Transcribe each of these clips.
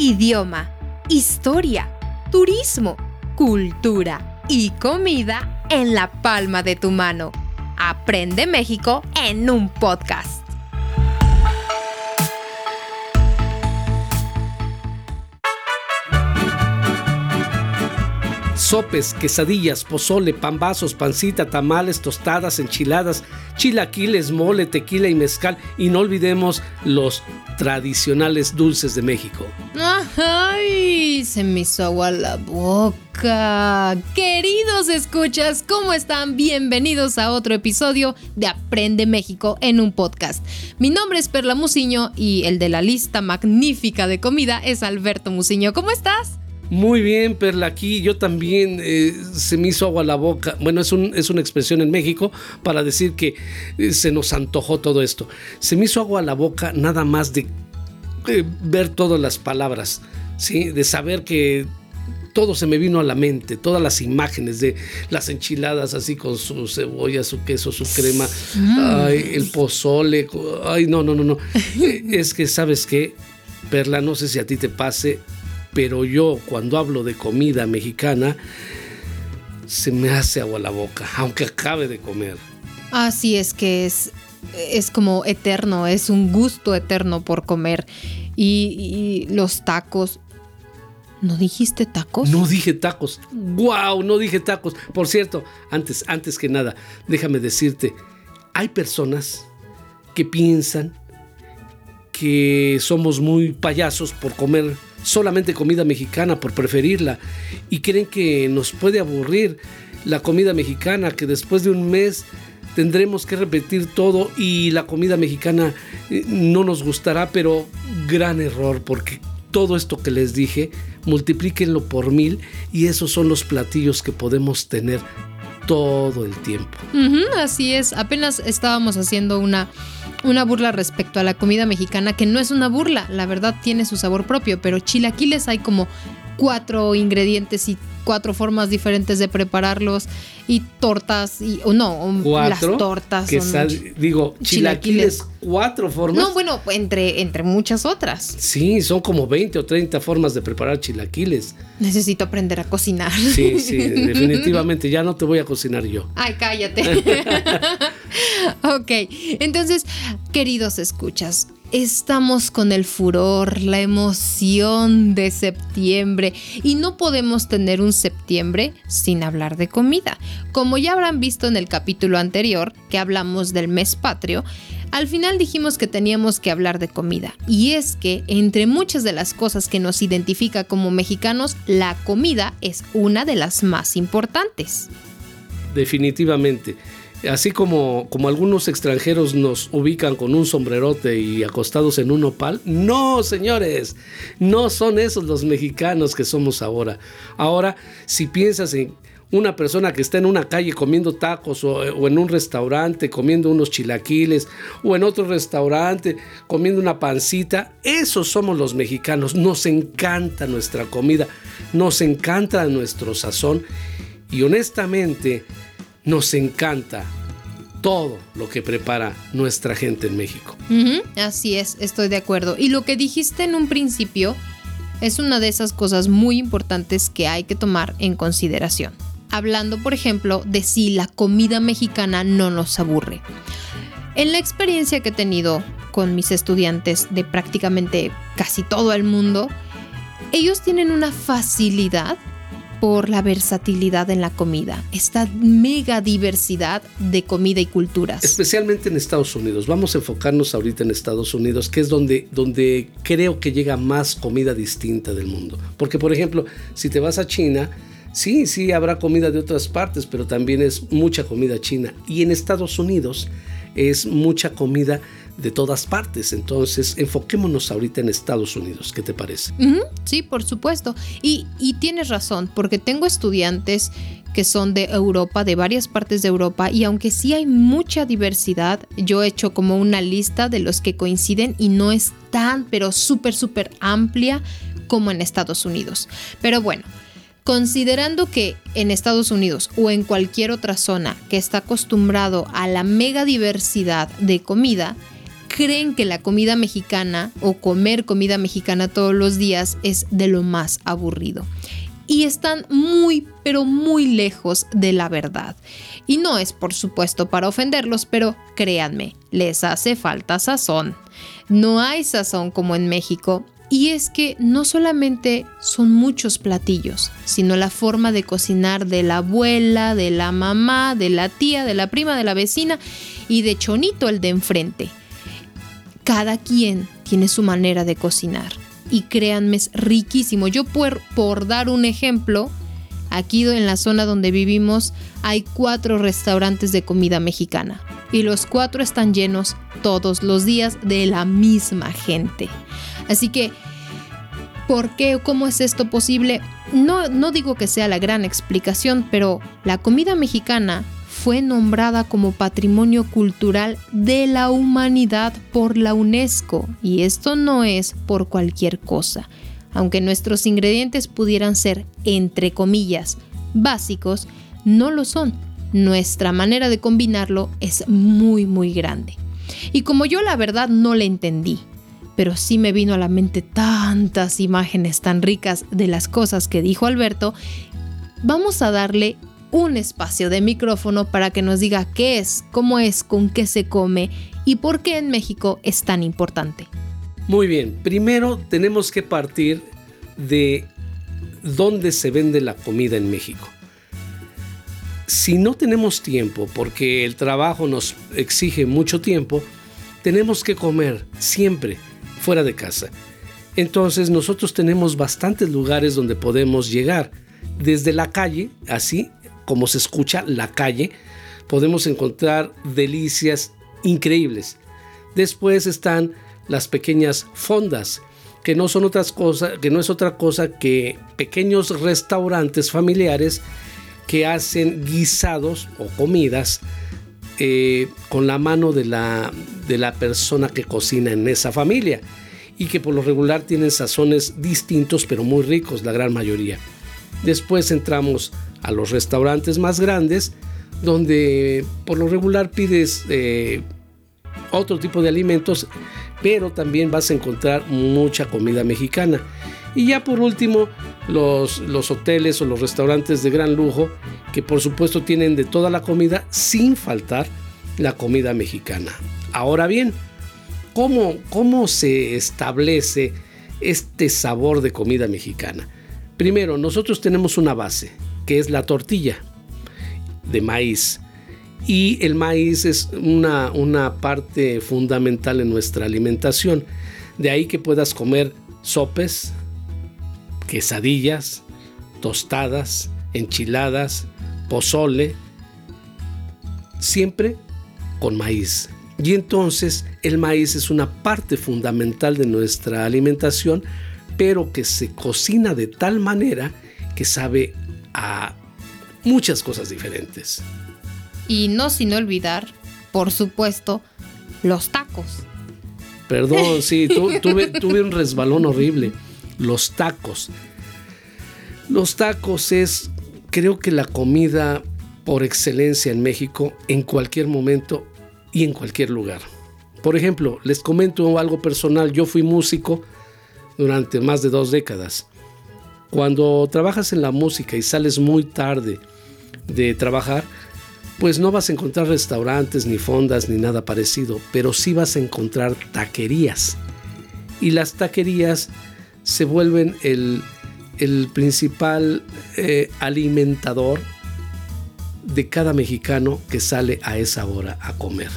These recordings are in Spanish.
idioma, historia, turismo, cultura y comida en la palma de tu mano. Aprende México en un podcast. Sopes, quesadillas, pozole, pambazos, pancita, tamales, tostadas, enchiladas, chilaquiles, mole, tequila y mezcal. Y no olvidemos los tradicionales dulces de México. ¡Ay! Se me hizo agua la boca. Queridos escuchas, ¿cómo están? Bienvenidos a otro episodio de Aprende México en un podcast. Mi nombre es Perla Muciño y el de la lista magnífica de comida es Alberto Muciño. ¿Cómo estás? Muy bien, Perla, aquí yo también eh, se me hizo agua la boca. Bueno, es, un, es una expresión en México para decir que eh, se nos antojó todo esto. Se me hizo agua la boca nada más de eh, ver todas las palabras, ¿sí? de saber que todo se me vino a la mente, todas las imágenes de las enchiladas así con su cebolla, su queso, su crema, mm. ay, el pozole, ay, no, no, no, no. es que, ¿sabes qué? Perla, no sé si a ti te pase, pero yo cuando hablo de comida mexicana, se me hace agua la boca, aunque acabe de comer. Así es que es, es como eterno, es un gusto eterno por comer. Y, los tacos. ¿No dijiste tacos? No dije tacos. ¡Wow! No dije tacos. Por cierto, antes, antes que nada, déjame decirte, hay personas que piensan que somos muy payasos por comer solamente comida mexicana por preferirla y creen que nos puede aburrir la comida mexicana, que después de un mes tendremos que repetir todo y la comida mexicana eh, no nos gustará, pero gran error porque todo esto que les dije, multiplíquenlo por mil y esos son los platillos que podemos tener todo el tiempo. así es, apenas estábamos haciendo una una burla respecto a la comida mexicana, que no es una burla, la verdad tiene su sabor propio, pero chilaquiles hay como cuatro ingredientes y cuatro formas diferentes de prepararlos y tortas y o no las tortas digo chilaquiles, cuatro formas. No bueno entre entre muchas otras. Sí son como 20 o 30 formas de preparar chilaquiles. Necesito aprender a cocinar. Sí sí definitivamente ya no te voy a cocinar yo. Ay cállate. Ok entonces queridos escuchas Estamos con el furor, la emoción de septiembre y no podemos tener un septiembre sin hablar de comida. Como ya habrán visto en el capítulo anterior que hablamos del mes patrio, al final dijimos que teníamos que hablar de comida. Y es que entre muchas de las cosas que nos identifica como mexicanos, la comida es una de las más importantes. Definitivamente. Así como, como algunos extranjeros nos ubican con un sombrerote y acostados en un opal, no, señores, no son esos los mexicanos que somos ahora. Ahora, si piensas en una persona que está en una calle comiendo tacos o, o, en un restaurante comiendo unos chilaquiles o en otro restaurante comiendo una pancita, esos somos los mexicanos. Nos encanta nuestra comida, nos encanta nuestro sazón y honestamente nos encanta todo lo que prepara nuestra gente en México. así es, estoy de acuerdo. Y lo que dijiste en un principio es una de esas cosas muy importantes que hay que tomar en consideración. Hablando, por ejemplo, de si la comida mexicana no nos aburre. En la experiencia que he tenido con mis estudiantes de prácticamente casi todo el mundo, ellos tienen una facilidad por la versatilidad en la comida, esta mega diversidad de comida y culturas. Especialmente en Estados Unidos. Vamos a enfocarnos ahorita en Estados Unidos, que es donde, donde creo que llega más comida distinta del mundo. Porque, por ejemplo, si te vas a China, sí, sí habrá comida de otras partes, pero también es mucha comida china. Y en Estados Unidos es mucha comida de todas partes. Entonces, enfoquémonos ahorita en Estados Unidos. ¿Qué te parece? Sí, por supuesto. Y, y tienes razón, porque tengo estudiantes que son de Europa, de varias partes de Europa, y aunque sí hay mucha diversidad, yo he hecho como una lista de los que coinciden y no es tan, pero súper, súper amplia como en Estados Unidos. Pero bueno, Considerando que en Estados Unidos o en cualquier otra zona que está acostumbrado a la mega diversidad de comida, creen que la comida mexicana o comer comida mexicana todos los días es de lo más aburrido. Y están muy, pero muy lejos de la verdad. Y no es por supuesto para ofenderlos, pero créanme, les hace falta sazón. No hay sazón como en México y es que no solamente son muchos platillos, sino la forma de cocinar de la abuela, de la mamá, de la tía, de la prima, de la vecina y de Chonito el de enfrente. Cada quien tiene su manera de cocinar y créanme es riquísimo. Yo por, por dar un ejemplo, aquí en la zona donde vivimos hay cuatro restaurantes de comida mexicana y los cuatro están llenos todos los días de la misma gente. Así que, ¿por qué o cómo es esto posible? No, no digo que sea la gran explicación, pero la comida mexicana fue nombrada como Patrimonio Cultural de la Humanidad por la UNESCO y esto no es por cualquier cosa. Aunque nuestros ingredientes pudieran ser, entre comillas, básicos, no lo son. Nuestra manera de combinarlo es muy muy grande. Y como yo la verdad no le entendí, pero sí me vino a la mente tantas imágenes tan ricas de las cosas que dijo Alberto, vamos a darle un espacio de micrófono para que nos diga qué es, cómo es, con qué se come y por qué en México es tan importante. Muy bien, primero tenemos que partir de dónde se vende la comida en México. Si no tenemos tiempo, porque el trabajo nos exige mucho tiempo, tenemos que comer siempre fuera de casa. Entonces nosotros tenemos bastantes lugares donde podemos llegar. Desde la calle, así como se escucha la calle, podemos encontrar delicias increíbles. Después están las pequeñas fondas, que no son otras cosas, que no es otra cosa que pequeños restaurantes familiares que hacen guisados o comidas eh, con la mano de la, de la persona que cocina en esa familia y que por lo regular tienen sazones distintos pero muy ricos, la gran mayoría. Después entramos a los restaurantes más grandes donde por lo regular pides eh, otro tipo de alimentos, pero también vas a encontrar mucha comida mexicana. Y ya por último, los, los hoteles o los restaurantes de gran lujo, que por supuesto tienen de toda la comida, sin faltar la comida mexicana. Ahora bien, ¿cómo, cómo se establece este sabor de comida mexicana? Primero, nosotros tenemos una base, que es la tortilla de maíz. Y el maíz es una, una parte fundamental en nuestra alimentación. De ahí que puedas comer sopes, quesadillas, tostadas, enchiladas, pozole, siempre con maíz. Y entonces el maíz es una parte fundamental de nuestra alimentación, pero que se cocina de tal manera que sabe a muchas cosas diferentes. Y no sin olvidar, por supuesto, los tacos. Perdón, sí, tuve, tuve un resbalón horrible los tacos. Los tacos es, creo que la comida por excelencia en México en cualquier momento y en cualquier lugar. Por ejemplo, les comento algo personal, yo fui músico durante más de dos décadas. Cuando trabajas en la música y sales muy tarde de trabajar, pues no vas a encontrar restaurantes, ni fondas, ni nada parecido, pero sí vas a encontrar taquerías. Y las taquerías se vuelven el, principal eh, alimentador de cada mexicano que sale a esa hora a comer.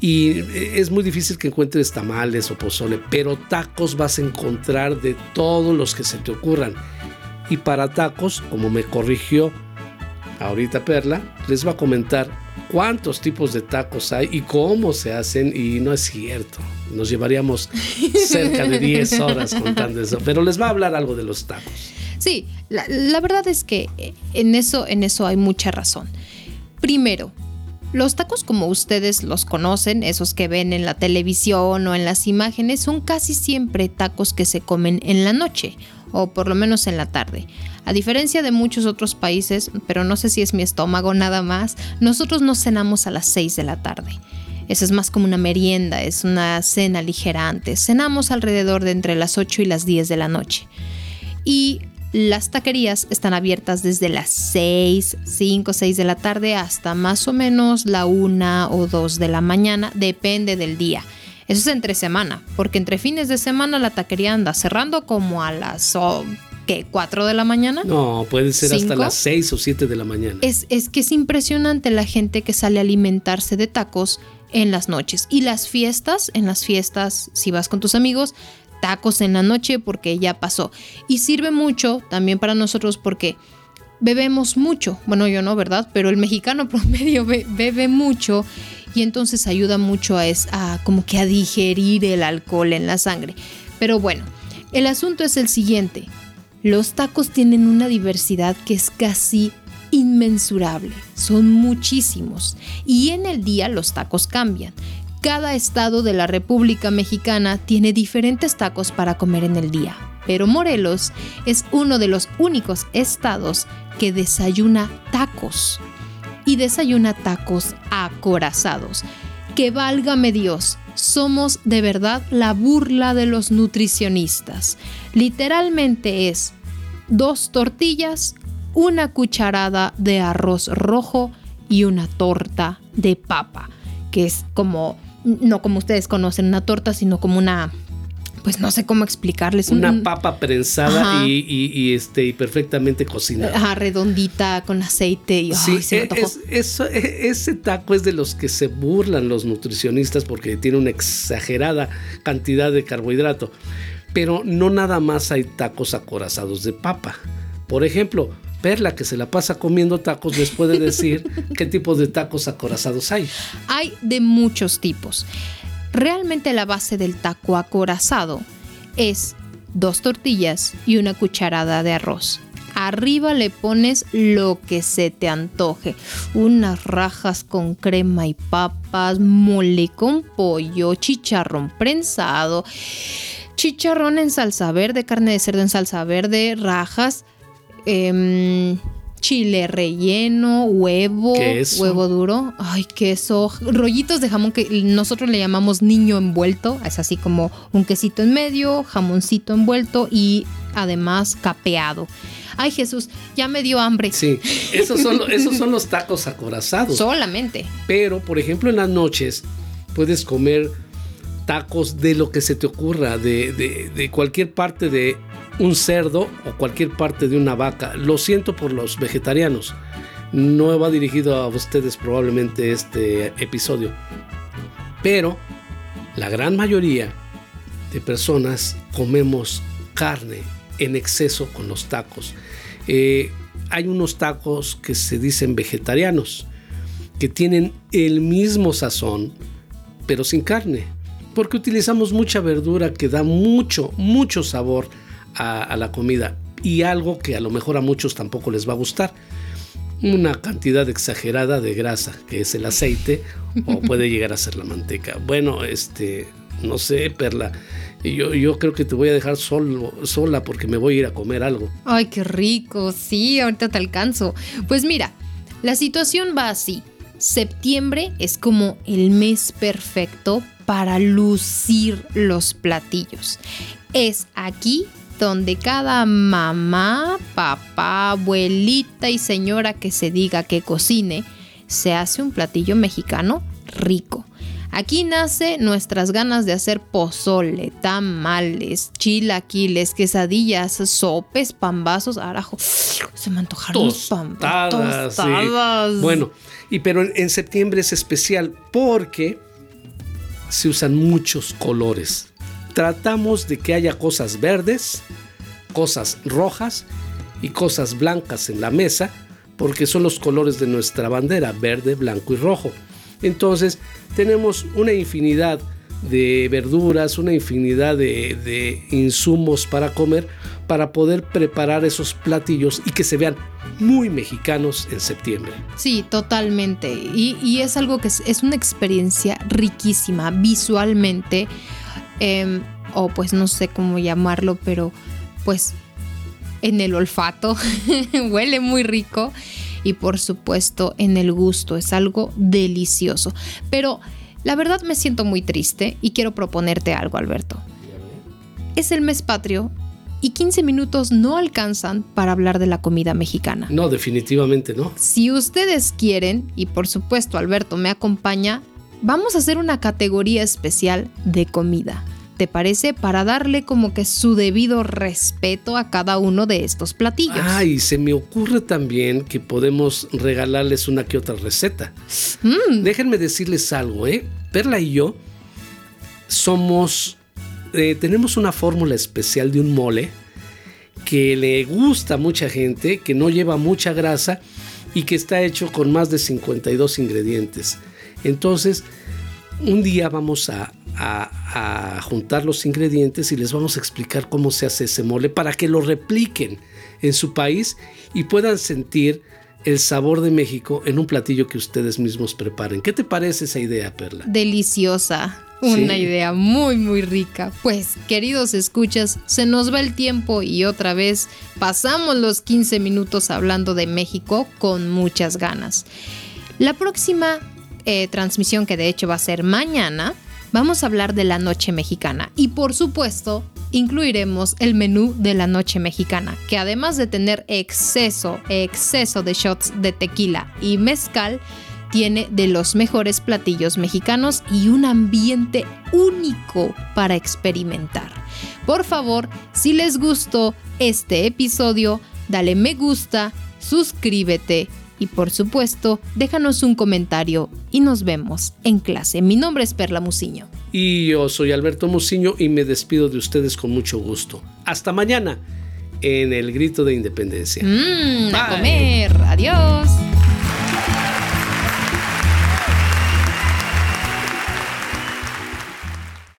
Y eh, es muy difícil que encuentres tamales o pozole, pero tacos vas a encontrar de todos los que se te ocurran. Y para tacos, como me corrigió ahorita Perla, les va a comentar cuántos tipos de tacos hay y cómo se hacen y no es cierto. Nos llevaríamos cerca de 10 horas contando eso, pero les va a hablar algo de los tacos. Sí, la, verdad es que en eso, en eso hay mucha razón. Primero, los tacos como ustedes los conocen, esos que ven en la televisión o en las imágenes, son casi siempre tacos que se comen en la noche o por lo menos en la tarde. A diferencia de muchos otros países, pero no sé si es mi estómago nada más, nosotros no cenamos a las 6 de la tarde. Esa es más como una merienda, es una cena ligera antes. Cenamos alrededor de entre las 8 y las 10 de la noche. Y las taquerías están abiertas desde las 6, 5, 6 de la tarde hasta más o menos la 1 o 2 de la mañana, depende del día. Eso es entre semana, porque entre fines de semana la taquería anda cerrando como a las ¿qué? ¿4 de la mañana? No, puede ser hasta las 6 o 7 de la mañana. Es, es que es impresionante la gente que sale a alimentarse de tacos en las noches. Y las fiestas, en las fiestas, si vas con tus amigos, tacos en la noche porque ya pasó. Y sirve mucho también para nosotros porque bebemos mucho. Bueno, yo no, ¿verdad? Pero el mexicano promedio bebe mucho y entonces ayuda mucho a, a como que a digerir el alcohol en la sangre. Pero bueno, el asunto es el siguiente. Los tacos tienen una diversidad que es casi inmensurable, son muchísimos y en el día los tacos cambian. Cada estado de la República Mexicana tiene diferentes tacos para comer en el día, pero Morelos es uno de los únicos estados que desayuna tacos y desayuna tacos acorazados. Que válgame Dios, somos de verdad la burla de los nutricionistas. Literalmente es dos tortillas, una cucharada de arroz rojo y una torta de papa, que es como, no como ustedes conocen una torta, sino como una, pues no sé cómo explicarles. Una papa prensada y, este, y perfectamente cocinada. Ajá, redondita, con aceite y sí, e, e, ese taco es de los que se burlan los nutricionistas porque tiene una exagerada cantidad de carbohidrato. Pero no nada más hay tacos acorazados de papa. Por ejemplo, Perla, que se la pasa comiendo tacos, les puede decir qué tipos de tacos acorazados hay. Hay de muchos tipos. Realmente la base del taco acorazado es dos tortillas y una cucharada de arroz. Arriba le pones lo que se te antoje. Unas rajas con crema y papas, mole con pollo, chicharrón prensado, chicharrón en salsa verde, carne de cerdo en salsa verde, rajas, Em, chile relleno, huevo, huevo duro, ay, queso, rollitos de jamón que nosotros le llamamos niño envuelto, es así como un quesito en medio, jamoncito envuelto y además capeado. Ay Jesús, ya me dio hambre. Sí, esos son, esos son los tacos acorazados. Solamente. Pero, por ejemplo, en las noches puedes comer tacos de lo que se te ocurra, de, de cualquier parte de un cerdo o cualquier parte de una vaca. Lo siento por los vegetarianos. No va dirigido a ustedes probablemente este episodio. Pero la gran mayoría de personas comemos carne en exceso con los tacos. Eh, hay unos tacos que se dicen vegetarianos, que tienen el mismo sazón, pero sin carne, porque utilizamos mucha verdura que da mucho, mucho sabor a, la comida y algo que a lo mejor a muchos tampoco les va a gustar una cantidad exagerada de grasa, que es el aceite, o puede llegar a ser la manteca. Bueno, este, no sé, Perla, yo, yo creo que te voy a dejar solo, sola porque me voy a ir a comer algo. Ay, qué rico, sí, ahorita te alcanzo. Pues mira, la situación va así. Septiembre es como el mes perfecto para lucir los platillos. Es aquí donde cada mamá, papá, abuelita y señora que se diga que cocine, se hace un platillo mexicano rico. Aquí nace nuestras ganas de hacer pozole, tamales, chilaquiles, quesadillas, sopes, pambazos, arajo. Se me antojaron los pambazos. Bueno, y pero en septiembre es especial porque se usan muchos colores tratamos de que haya cosas verdes, cosas rojas y cosas blancas en la mesa, porque son los colores de nuestra bandera, verde, blanco y rojo. Entonces tenemos una infinidad de verduras, una infinidad de, insumos para comer, para poder preparar esos platillos y que se vean muy mexicanos en septiembre. Sí, totalmente. Y, es algo que es una experiencia riquísima visualmente Em, o pues no sé cómo llamarlo, pero pues en el olfato huele muy rico y por supuesto en el gusto es algo delicioso. Pero La verdad me siento muy triste y quiero proponerte algo, Alberto. Es el mes patrio y 15 minutos no alcanzan para hablar de la comida mexicana. No, definitivamente no. Si ustedes quieren, y por supuesto Alberto me acompaña, vamos a hacer una categoría especial de comida. ¿Te parece? Para darle como que su debido respeto a cada uno de estos platillos. Ay, se me ocurre también que podemos regalarles una que otra receta. Mm, Déjenme decirles algo, ¿eh? Perla y yo somos, eh, tenemos una fórmula especial de un mole que le gusta a mucha gente, que no lleva mucha grasa y que está hecho con más de 52 ingredientes. Entonces, un día vamos a, a- a juntar los ingredientes y les vamos a explicar cómo se hace ese mole para que lo repliquen en su país y puedan sentir el sabor de México en un platillo que ustedes mismos preparen. ¿Qué te parece esa idea, Perla? deliciosa. Una Sí. idea muy, muy rica. Pues, queridos escuchas, se nos va el tiempo y otra vez pasamos los 15 minutos hablando de México con muchas ganas. La próxima eh, transmisión, que de hecho va a ser mañana, vamos a hablar de la noche mexicana. Y por supuesto, incluiremos el menú de la noche mexicana, que además de tener exceso, exceso de shots de tequila y mezcal, tiene de los mejores platillos mexicanos y un ambiente único para experimentar. Por favor, si les gustó este episodio, dale me gusta, suscríbete y por supuesto, déjanos un comentario y nos vemos en clase. Mi nombre es Perla Musiño. Y yo soy Alberto Muciño y me despido de ustedes con mucho gusto. Hasta mañana en el Grito de Independencia. Mmm, a comer. Adiós.